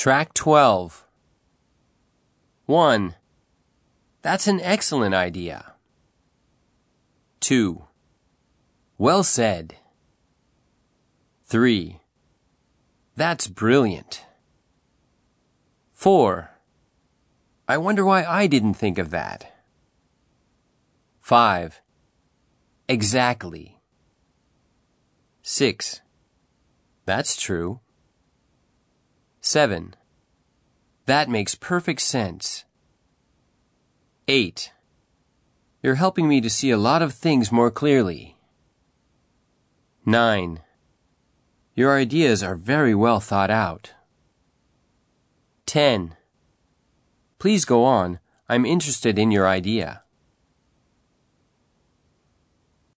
Track 12. 1. That's an excellent idea. 2. Well said. 3. That's brilliant. 4. I wonder why I didn't think of that. 5. Exactly. 6. That's true. 7. That makes perfect sense. 8. You're helping me to see a lot of things more clearly. 9. Your ideas are very well thought out. 10. Please go on. I'm interested in your idea.